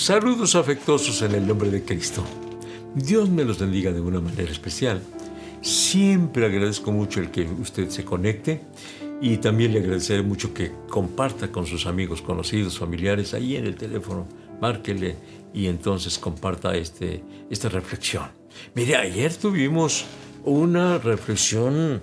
Saludos afectuosos en el nombre de Cristo. Dios me los bendiga de una manera especial. Siempre agradezco mucho el que usted se conecte y también le agradeceré mucho que comparta con sus amigos, conocidos, familiares, ahí en el teléfono, márquele y entonces comparta este, esta reflexión. Mire, ayer tuvimos una reflexión,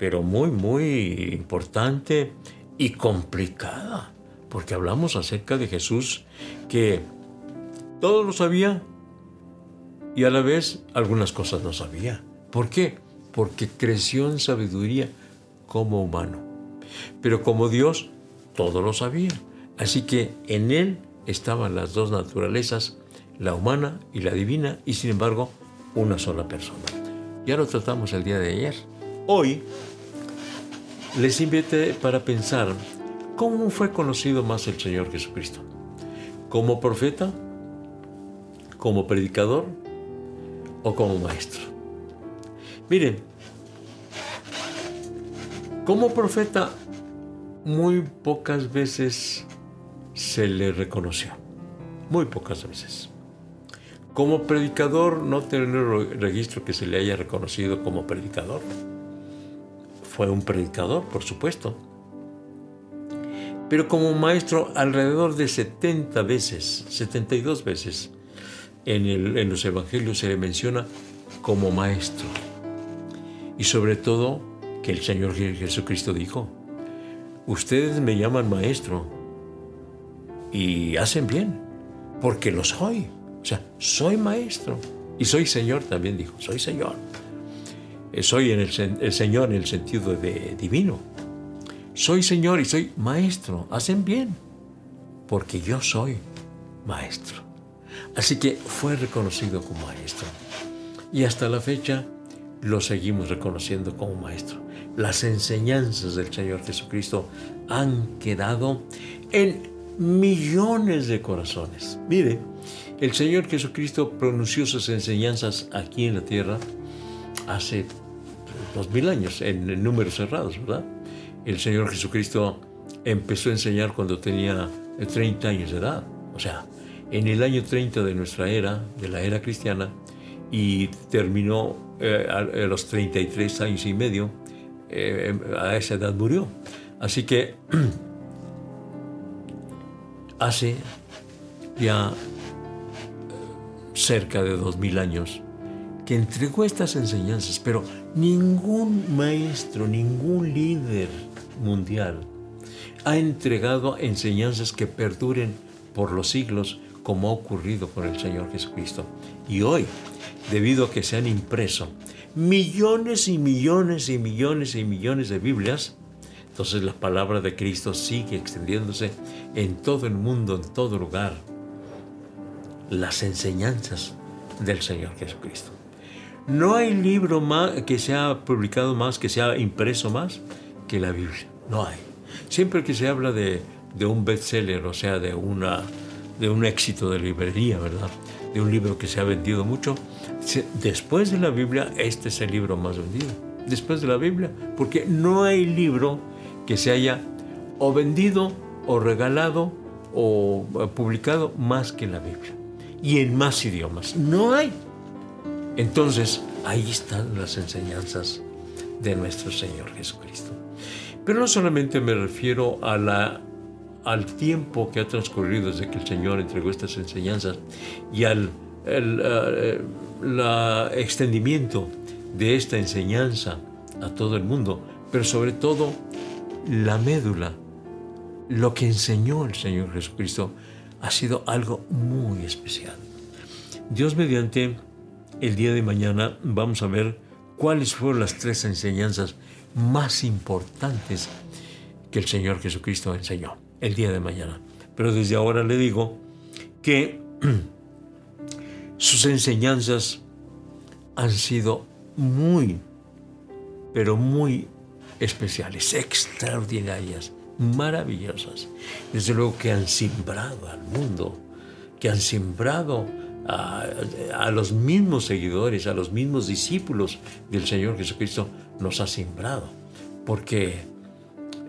pero muy, muy importante y complicada, porque hablamos acerca de Jesús que todo lo sabía y a la vez algunas cosas no sabía. ¿Por qué? Porque creció en sabiduría como humano. Pero como Dios, todo lo sabía. Así que en Él estaban las dos naturalezas, la humana y la divina, y sin embargo, una sola persona. Ya lo tratamos el día de ayer. Hoy les invité para pensar cómo fue conocido más el Señor Jesucristo. ¿Como profeta? ¿Como predicador? ¿O como maestro? Miren, como profeta muy pocas veces se le reconoció. Muy pocas veces. Como predicador no tengo registro que se le haya reconocido como predicador. Fue un predicador, por supuesto. Pero como maestro alrededor de 70 veces, 72 veces, en, los evangelios se le menciona como maestro. Y sobre todo que el Señor Jesucristo dijo, ustedes me llaman maestro y hacen bien, porque lo soy. O sea, soy maestro y soy Señor también dijo, soy Señor. Eh, soy en el, Señor en el sentido de divino. Soy Señor y soy maestro. Hacen bien, porque yo soy maestro. Así que fue reconocido como maestro. Y hasta la fecha lo seguimos reconociendo como maestro las enseñanzas del Señor Jesucristo han quedado en millones de corazones. Mire, el Señor Jesucristo pronunció sus enseñanzas aquí en la tierra hace dos mil años, en, números cerrados, ¿verdad? El Señor Jesucristo empezó a enseñar cuando tenía 30 años de edad, o sea, en el año 30 de nuestra era, de la era cristiana, y terminó eh, a, los 33 años y medio eh, a esa edad murió. Así que hace ya eh, cerca de dos mil años que entregó estas enseñanzas, pero ningún maestro, ningún líder mundial ha entregado enseñanzas que perduren por los siglos como ha ocurrido con el Señor Jesucristo. Y hoy, debido a que se han impreso millones y millones y millones y millones de Biblias, entonces la palabra de Cristo sigue extendiéndose en todo el mundo, en todo lugar. Las enseñanzas del Señor Jesucristo. No hay libro más, que se ha publicado más, que se ha impreso más que la Biblia. No hay. Siempre que se habla de, de un bestseller, o sea, de, una, de un éxito de librería, ¿verdad? De un libro que se ha vendido mucho, Después de la Biblia, este es el libro más vendido. Después de la Biblia, porque no hay libro que se haya o vendido o regalado o publicado más que la Biblia. Y en más idiomas. No hay. Entonces, ahí están las enseñanzas de nuestro Señor Jesucristo. Pero no solamente me refiero a la, al tiempo que ha transcurrido desde que el Señor entregó estas enseñanzas y al el, eh, extendimiento de esta enseñanza a todo el mundo, pero sobre todo la médula, lo que enseñó el Señor Jesucristo, ha sido algo muy especial. Dios mediante, el día de mañana vamos a ver cuáles fueron las tres enseñanzas más importantes que el Señor Jesucristo enseñó el día de mañana. Pero desde ahora le digo que sus enseñanzas han sido muy, pero muy especiales, extraordinarias, maravillosas. Desde luego que han simbrado al mundo, que han simbrado a, los mismos seguidores, a los mismos discípulos del Señor Jesucristo, nos ha simbrado. Porque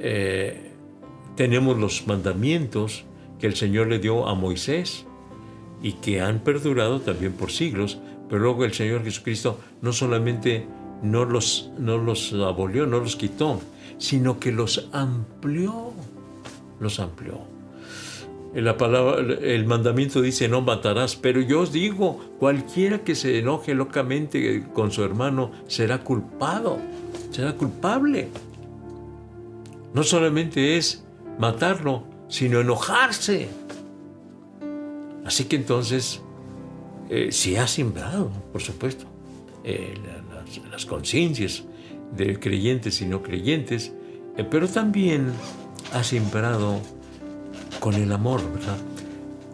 eh, tenemos los mandamientos que el Señor le dio a Moisés, y que han perdurado también por siglos, pero luego el Señor Jesucristo no solamente no los, no los abolió, no los quitó, sino que los amplió, los amplió. La palabra, el mandamiento dice no matarás, pero yo os digo, cualquiera que se enoje locamente con su hermano será culpado, será culpable. No solamente es matarlo, sino enojarse. Así que entonces, eh, si ha sembrado, por supuesto, eh, las, las, conciencias de creyentes y no creyentes, eh, pero también ha sembrado con el amor, ¿verdad?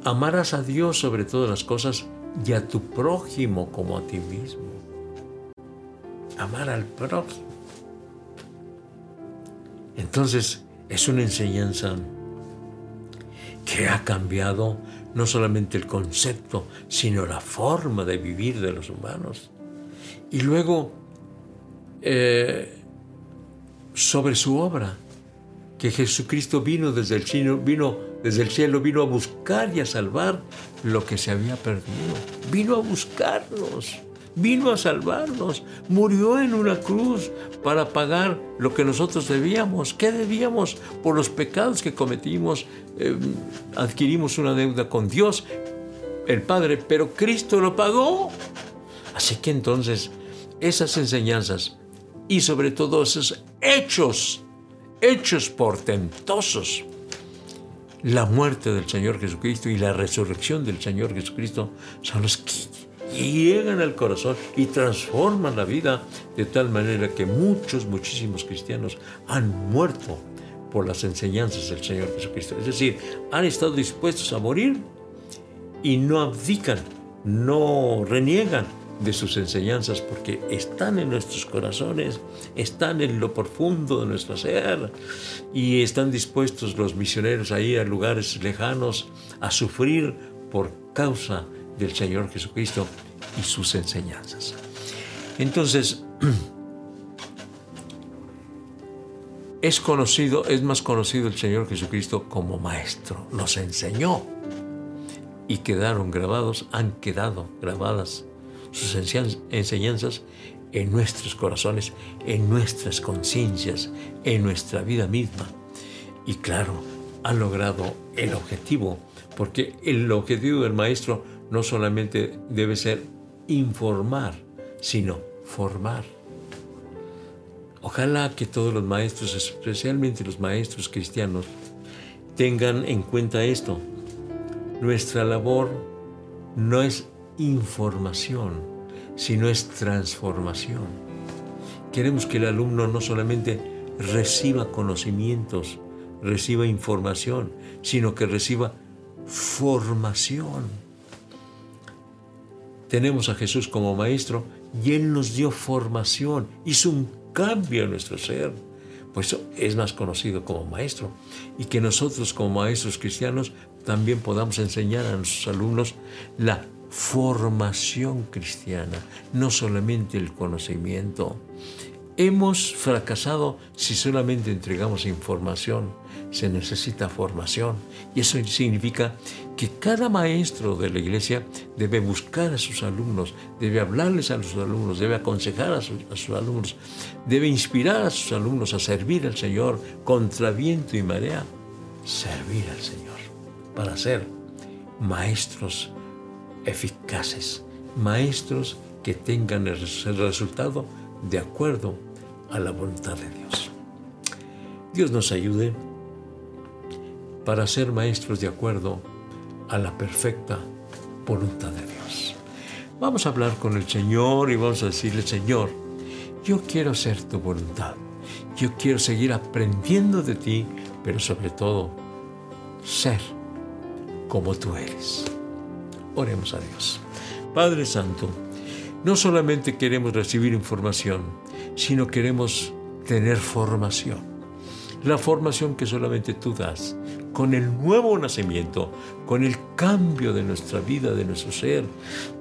Amarás a Dios sobre todas las cosas y a tu prójimo como a ti mismo. Amar al prójimo. Entonces, es una enseñanza que ha cambiado no solamente el concepto, sino la forma de vivir de los humanos. Y luego, eh, sobre su obra, que Jesucristo vino desde el cielo, vino desde el cielo, vino a buscar y a salvar lo que se había perdido. Vino a buscarnos, vino a salvarnos, murió en una cruz para pagar lo que nosotros debíamos. ¿Qué debíamos? Por los pecados que cometimos, eh, adquirimos una deuda con Dios, el Padre, pero Cristo lo pagó. Así que entonces, esas enseñanzas y sobre todo esos hechos, hechos portentosos, la muerte del Señor Jesucristo y la resurrección del Señor Jesucristo son los que llegan al corazón y transforman la vida de tal manera que muchos, muchísimos cristianos han muerto por las enseñanzas del Señor Jesucristo. Es decir, han estado dispuestos a morir y no abdican, no reniegan de sus enseñanzas porque están en nuestros corazones, están en lo profundo de nuestro ser y están dispuestos los misioneros a ir a lugares lejanos a sufrir por causa del Señor Jesucristo y sus enseñanzas. Entonces, es conocido, es más conocido el Señor Jesucristo como maestro, nos enseñó y quedaron grabados, han quedado grabadas sus enseñanzas en nuestros corazones, en nuestras conciencias, en nuestra vida misma. Y claro, han logrado el objetivo, porque el objetivo del maestro no solamente debe ser informar, sino formar. Ojalá que todos los maestros, especialmente los maestros cristianos, tengan en cuenta esto. Nuestra labor no es información, sino es transformación. Queremos que el alumno no solamente reciba conocimientos, reciba información, sino que reciba formación. Tenemos a Jesús como maestro y Él nos dio formación, hizo un cambio en nuestro ser. Pues es más conocido como maestro. Y que nosotros como maestros cristianos también podamos enseñar a nuestros alumnos la formación cristiana, no solamente el conocimiento. Hemos fracasado si solamente entregamos información. Se necesita formación. Y eso significa que cada maestro de la iglesia debe buscar a sus alumnos, debe hablarles a los alumnos, debe aconsejar a sus, a sus alumnos, debe inspirar a sus alumnos a servir al Señor contra viento y marea. Servir al Señor para ser maestros eficaces, maestros que tengan el resultado de acuerdo a la voluntad de Dios. Dios nos ayude para ser maestros de acuerdo a la perfecta voluntad de Dios. Vamos a hablar con el Señor y vamos a decirle, Señor, yo quiero hacer tu voluntad. Yo quiero seguir aprendiendo de ti, pero sobre todo ser como tú eres. Oremos a Dios. Padre Santo, no solamente queremos recibir información, sino queremos tener formación. La formación que solamente tú das, con el nuevo nacimiento, con el cambio de nuestra vida, de nuestro ser,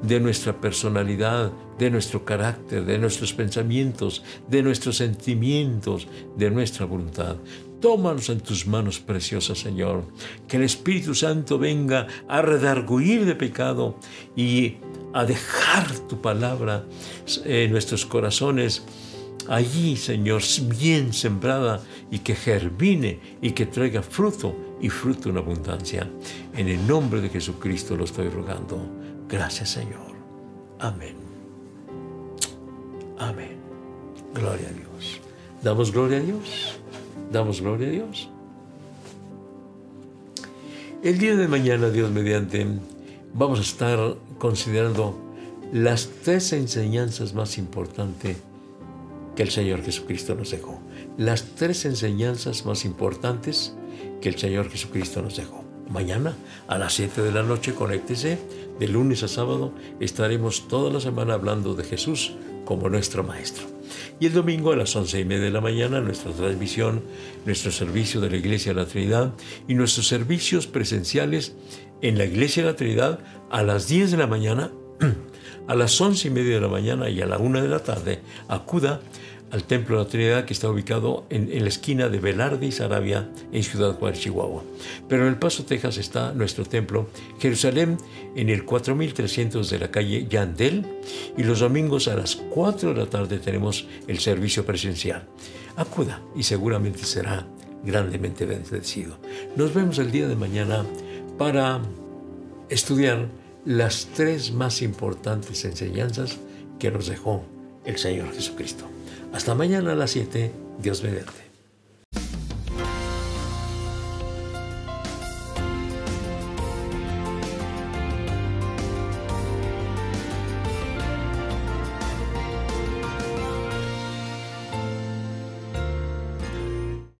de nuestra personalidad, de nuestro carácter, de nuestros pensamientos, de nuestros sentimientos, de nuestra voluntad. Tómanos en tus manos preciosas, Señor. Que el Espíritu Santo venga a redarguir de pecado y a dejar tu palabra en nuestros corazones. Allí, Señor, bien sembrada y que germine y que traiga fruto y fruto en abundancia. En el nombre de Jesucristo lo estoy rogando. Gracias, Señor. Amén. Amén. Gloria a Dios. ¿Damos gloria a Dios? Damos gloria a Dios. El día de mañana, Dios mediante, vamos a estar considerando las tres enseñanzas más importantes que el Señor Jesucristo nos dejó. Las tres enseñanzas más importantes que el Señor Jesucristo nos dejó. Mañana a las 7 de la noche, conéctese. De lunes a sábado estaremos toda la semana hablando de Jesús como nuestro Maestro. Y el domingo a las once y media de la mañana, nuestra transmisión, nuestro servicio de la Iglesia de la Trinidad y nuestros servicios presenciales en la Iglesia de la Trinidad a las 10 de la mañana, a las once y media de la mañana y a la una de la tarde. Acuda al Templo de la Trinidad que está ubicado en, la esquina de Velarde y Sarabia en Ciudad Juárez, Chihuahua. Pero en El Paso, Texas está nuestro templo, Jerusalén, en el 4300 de la calle Yandel y los domingos a las 4 de la tarde tenemos el servicio presencial. Acuda y seguramente será grandemente bendecido. Nos vemos el día de mañana para estudiar las tres más importantes enseñanzas que nos dejó el Señor Jesucristo. Hasta mañana a las 7, Dios mediante.